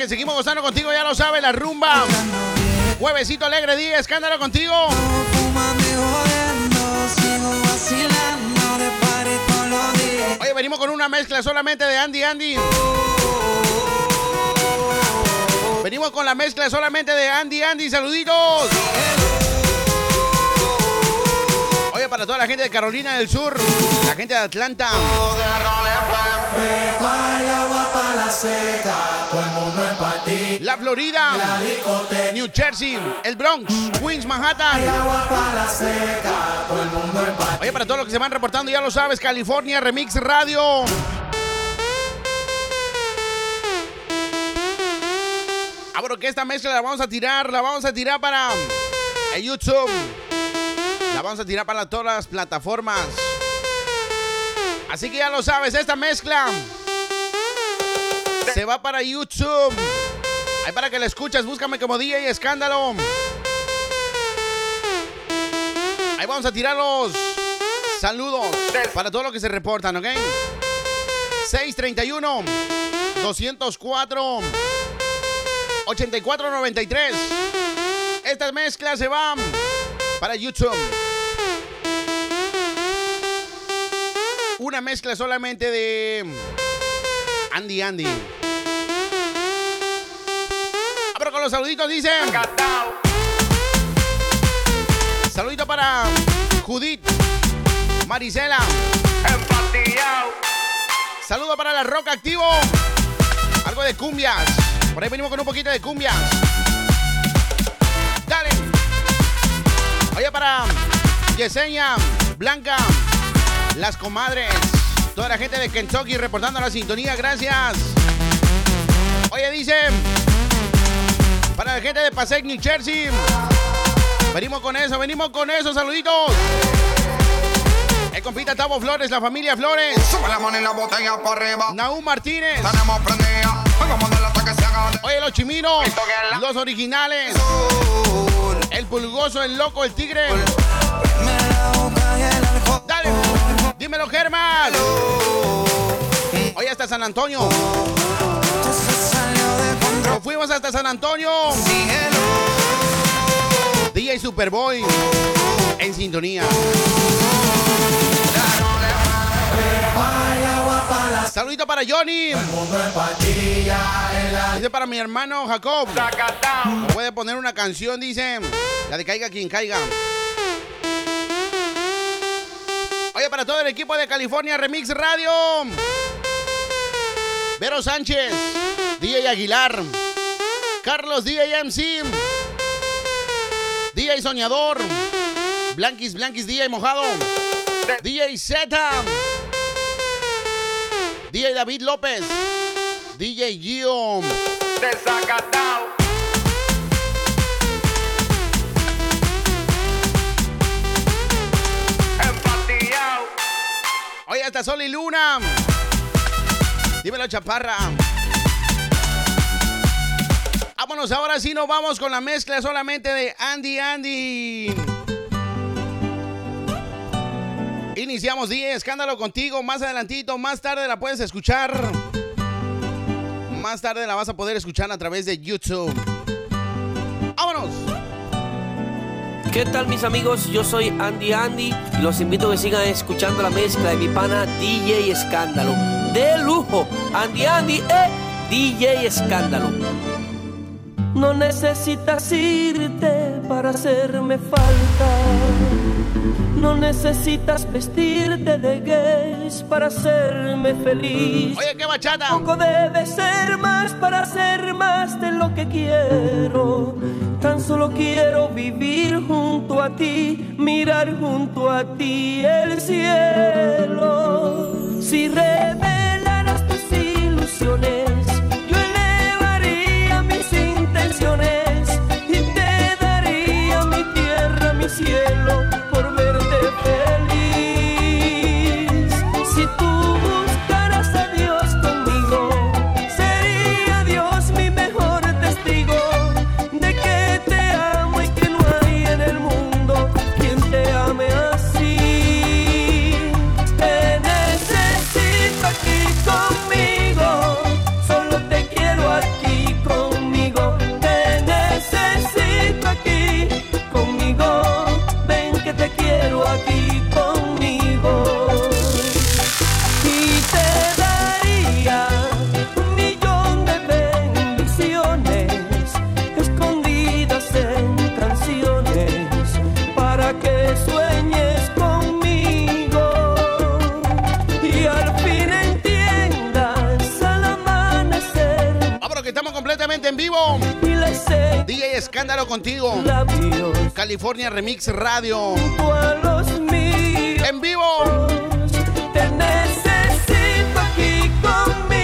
que seguimos gozando contigo, ya lo sabes, la rumba. Juevesito alegre día, escándalo contigo. Oye, venimos con una mezcla solamente de Andy Andy. Venimos con la mezcla solamente de Andy Andy, saluditos. Para toda la gente de Carolina del Sur, la gente de Atlanta. La Florida, New Jersey, el Bronx, Queens, Manhattan. Oye, para todos los que se van reportando, ya lo sabes, California Remix Radio. Abro que esta mezcla la vamos a tirar, la vamos a tirar para YouTube. La vamos a tirar para todas las plataformas. Así que ya lo sabes, esta mezcla se va para YouTube. Ahí para que la escuches, búscame como DJ Escándalo. Ahí vamos a tirar los saludos para todos los que se reportan, ¿ok? 631 204 8493. Esta mezcla se va para YouTube. Una mezcla solamente de Andy Andy. Abro con los saluditos, dicen. Saludito para Judith, Marisela. Saludo para la Roca Activo. Algo de cumbias. Por ahí venimos con un poquito de cumbias. Oye, para Yesenia, Blanca, las comadres, toda la gente de Kentucky reportando la sintonía, gracias. Oye, dice, para la gente de Passaic, New Jersey, venimos con eso, venimos con eso, saluditos. El compita Tavo Flores, la familia Flores. Sube la mano en la botella para arriba. Naú Martínez. Tenemos prendida. Vamos a darle hasta que se haga. Oye, los chiminos, los originales. El pulgoso, el loco, el tigre. Dale, dímelo, Germán. Oye, hasta San Antonio. Fuimos hasta San Antonio. DJ Superboy en sintonía. Saludito para Johnny. Dice para mi hermano Jacob. Me puede poner una canción, dice. La de Caiga quien caiga. Oye, para todo el equipo de California Remix Radio. Vero Sánchez. DJ Aguilar. Carlos DJ MC. DJ Soñador. Blanquis Blanquis DJ Mojado. DJ Z. DJ David López. DJ Gio. Desacatao. Empatillao. Oye, hasta Sol y Luna. Dímelo, chaparra. Vámonos, ahora sí nos vamos con la mezcla solamente de Andy Andy. Iniciamos 10, escándalo contigo. Más adelantito, más tarde la puedes escuchar. Más tarde la vas a poder escuchar a través de YouTube. ¡Vámonos! ¿Qué tal mis amigos? Yo soy Andy Andy y los invito a que sigan escuchando la mezcla de mi pana DJ Escándalo. De lujo, Andy Andy, eh, DJ Escándalo. No necesitas irte para hacerme falta. No necesitas vestirte de gays para hacerme feliz. Oye, qué bachata. Poco debe ser más para ser más de lo que quiero. Tan solo quiero vivir junto a ti, mirar junto a ti el cielo. Si revelaras tus ilusiones, y te daría mi tierra, mi cielo, contigo. labios California Remix Radio. míos. En vivo. Te necesito aquí conmigo,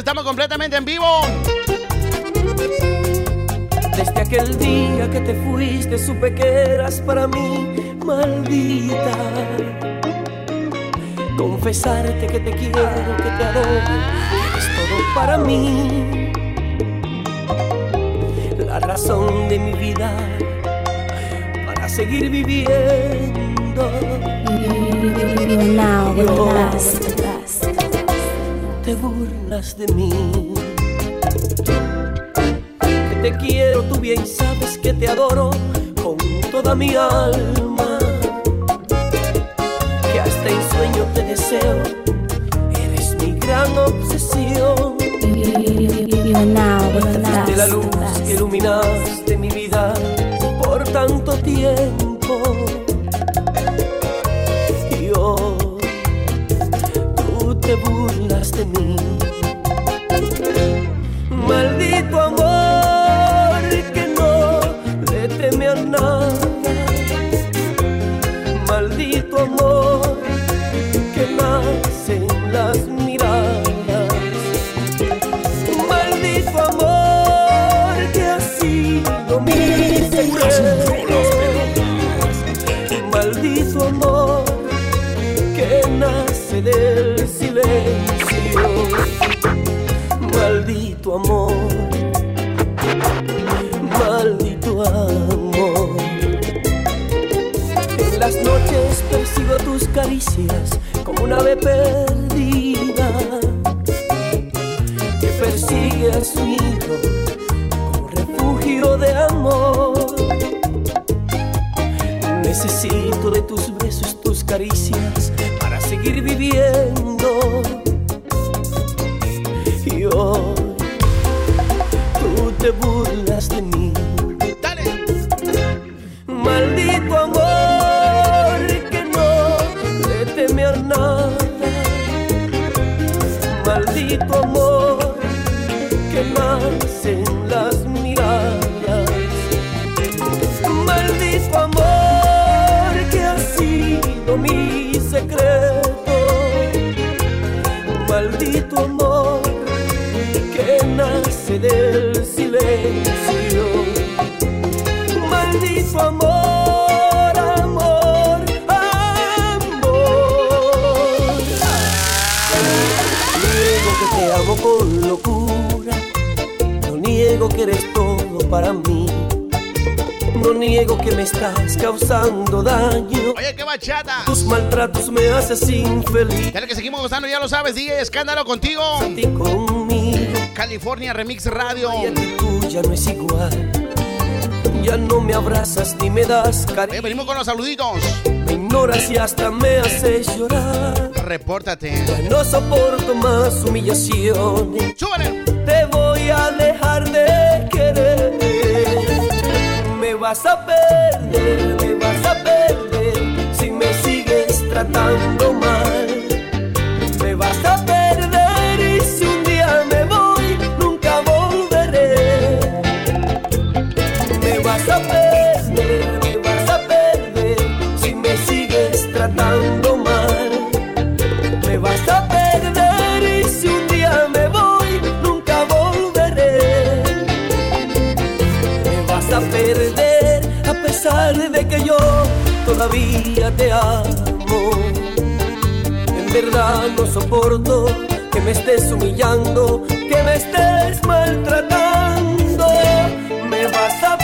estamos completamente en vivo. Desde aquel día que te fuiste supe que eras para mí maldita. Confesarte que te quiero, que te adoro, es todo para mí. La razón de mi vida para seguir viviendo. Now te burlas de mí. Que te quiero, tú bien sabes que te adoro con toda mi alma. Que hasta en sueño te deseo, eres mi gran obsesión. De la luz que iluminaste mi vida por tanto tiempo. Del silencio. Maldito amor. Maldito amor. En las noches persigo tus caricias como una ave perdida que persigue a su hijo como refugio de amor. Necesito de tus besos, tus caricias seguir viviendo. Y hoy tú te burlas de mí. Amo con locura. No niego que eres todo para mí. No niego que me estás causando daño. Oye, qué bachata. Tus maltratos me haces infeliz. Dale que seguimos gozando, ya lo sabes, DJ Escándalo contigo. Ti conmigo. California Remix Radio. Y a ti tú ya no es igual. Ya no me abrazas ni me das Oye, cariño. venimos con los saluditos. Me ignoras y hasta me haces llorar. Repórtate. Ya no soporto más humillaciones. Súbele. Te voy a dejar de querer. Me vas a que yo todavía te amo. En verdad no soporto que me estés humillando, que me estés maltratando. Me vas a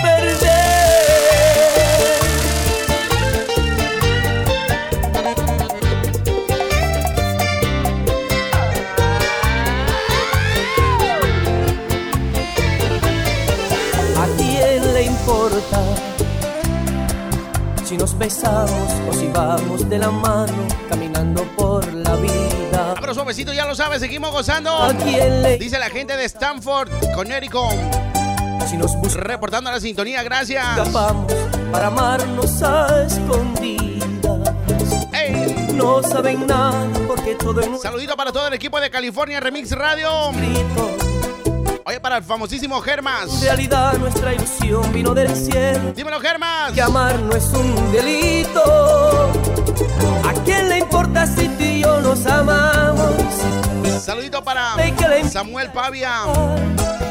nos besamos o si vamos de la mano caminando por la vida. Abro suavecito, ya lo sabes, seguimos gozando. ¿A quién le Dice la gente de Stanford, Connecticut, si nos reportando la sintonía, gracias. buscamos para amarnos a escondidas? Ey, No saben nada porque todo es saludito para todo el equipo de California Remix Radio. escrito. Para el famosísimo En Germas. realidad nuestra ilusión vino del cielo. Dímelo, Germas. Que amar no es un delito. ¿A quién le importa si tú y yo nos amamos? Saludito para ¿De qué le Samuel Pavia.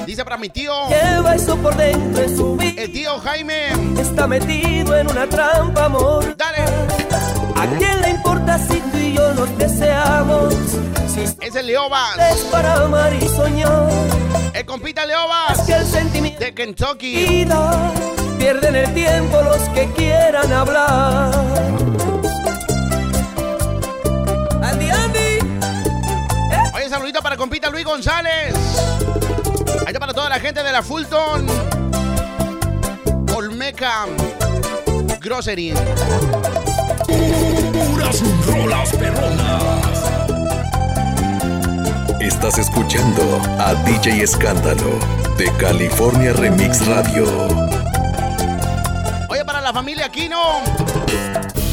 Dice para mi tío, Lleva eso por dentro en su vida. el tío Jaime. Está metido en una trampa, amor. Dale, ¿A quién nos deseamos? Es el Leobas. es para amar y soñar. El compita Leobas Que el sentimiento de Kentucky. pierden el tiempo los que quieran hablar. Andy, Andy. Oye, saludito para compita Luis González. Está para toda la gente de la Fulton. Olmeca Grocery. Puras rolas perronas. Estás escuchando a DJ Escándalo de California Remix Radio. Oye, para la familia Aquino.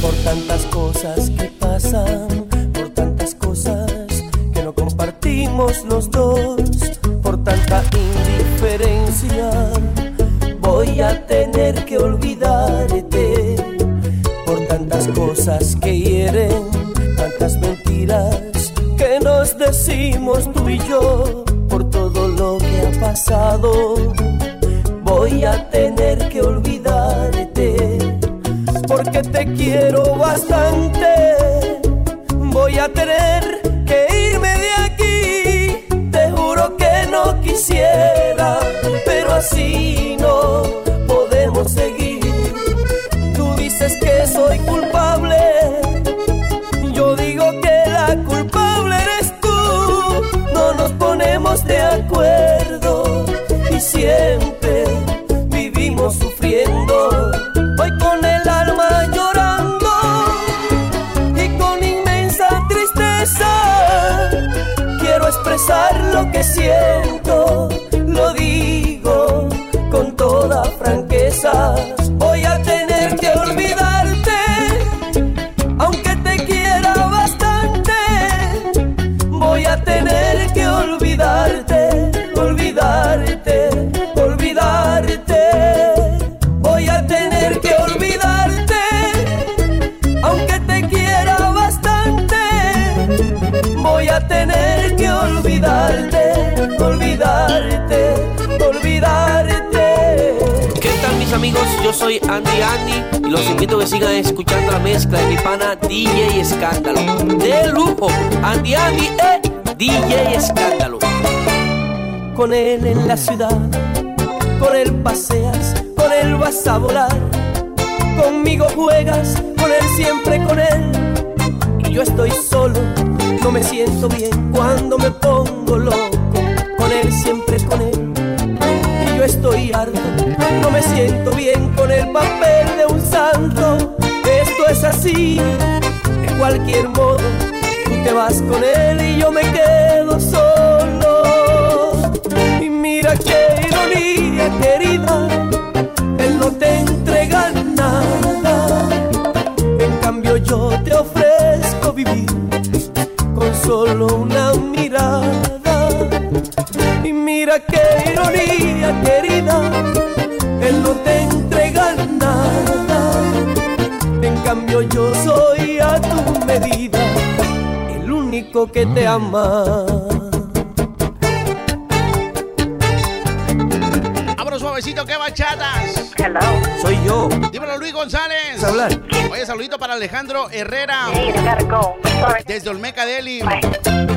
Por tantas cosas que pasan, por tantas cosas que no compartimos los dos, por tanta indiferencia, voy a tener que olvidarte. Tantas cosas que hieren, tantas mentiras que nos decimos tú y yo, por todo lo que ha pasado, voy a tener que olvidarte porque te quiero bastante. Voy a tener lo que siento, Soy Andy Andy y los invito a que sigan escuchando la mezcla de mi pana DJ Escándalo. De lujo, Andy Andy, eh, DJ Escándalo. Con él en la ciudad, con él paseas, con él vas a volar. Conmigo juegas, con él siempre con él. Y yo estoy solo, no me siento bien cuando me pongo loco. Con él siempre con él. Y yo estoy harto, no me siento bien con el papel de un santo. Esto es así, de cualquier modo. Tú te vas con él y yo me quedo solo. Y mira qué ironía, querida, él no te entrega nada. En cambio yo te ofrezco vivir con solo una mirada. Y mira qué ironía, querida, él no te entrega nada. En cambio yo soy a tu medida, el único que te ama. Abro suavecito, que bachatas. Hello. Soy yo. Dímelo, Luis González. ¿Vas a hablar? Oye, saludito para Alejandro Herrera. Hey, go. Desde Olmeca Deli. Bye.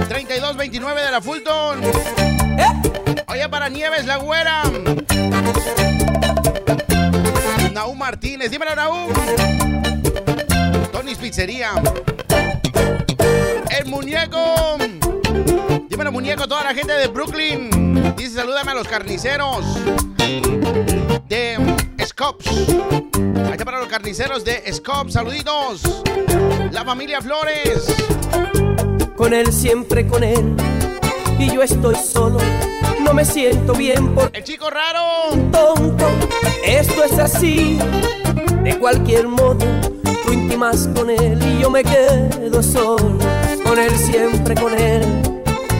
3229 de la Fulton. Oye, para Nieves, la güera. Naú Martínez. Dímelo, Naú. Tony's Pizzería. El muñeco. Dímelo, muñeco, toda la gente de Brooklyn. Dice, salúdame a los carniceros. De Scops. Está para los carniceros de Scops. Saluditos. La familia Flores. Con él, siempre con él. Y yo estoy solo. No me siento bien por El chico raro. tonto. Esto es así. De cualquier modo, tú intimas con él y yo me quedo solo. Con él, siempre con él.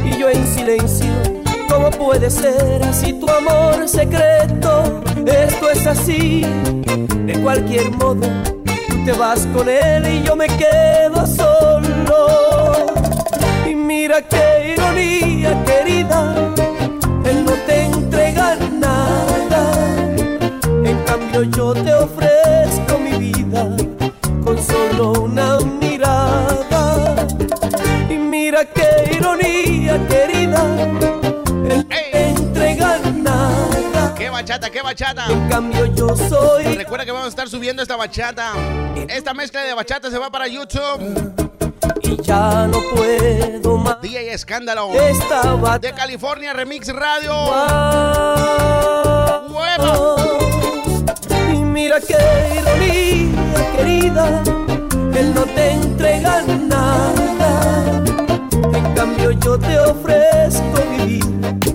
Y yo en silencio. ¿Cómo puede ser así tu amor secreto? Esto es así. De cualquier modo, tú te vas con él y yo me quedo solo. Y mira qué bachata! En cambio yo soy Recuerda que vamos a estar subiendo esta bachata. Esta mezcla de bachata se va para YouTube. y ya no puedo más. DJ Escándalo. Estaba De California Remix Radio. ¡Huevo! Y mira qué ironía, querida, él no te entrega nada. En cambio yo te ofrezco vivir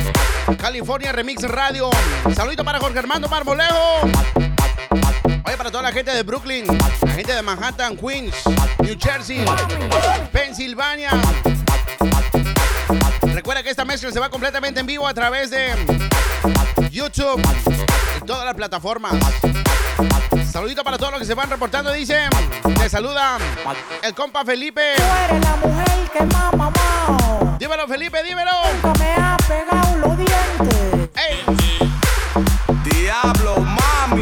California Remix Radio. Saludito para Jorge Armando Marmolejo. Oye, para toda la gente de Brooklyn, la gente de Manhattan, Queens, New Jersey, Pensilvania. Recuerda que esta mezcla se va completamente en vivo a través de YouTube y todas las plataformas. Saludito para todos los que se van reportando. Dice, te saluda el compa Felipe. Tú eres la mujer que más. Dímelo, Felipe, dímelo. Nunca me ha pegado los dientes. ¡Ey! Diablo, mami.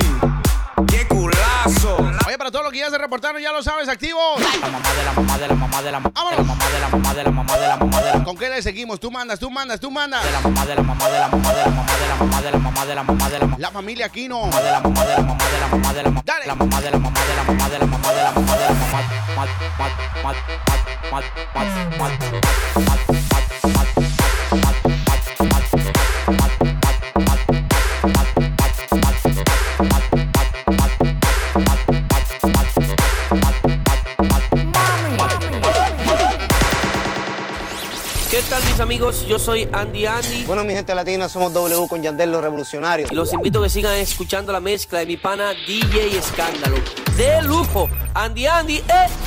Qué culazo. Oye, para todos los que ya se reportaron, ya lo sabes, activos. la mamá de la mamá de la mamá de la mamá de la mamá de la mamá de la mamá de la mamá de la ¿Con qué le seguimos? Tú mandas, tú mandas, tú mandas. de la mamá de la mamá de la mamá de la mamá de la mamá de la mamá de la mamá de la mamá La familia Aquino. de la mamá de la mamá de la mamá de la mamá Dale. la mamá de la mamá de la mamá de la mamá de la mamá de la mamá amigos? Yo soy Andy Andy Bueno, mi gente latina, somos W con Yandel los revolucionarios. y los invito a que sigan escuchando la mezcla de mi pana DJ Escándalo. De lujo, Andy Andy, eh.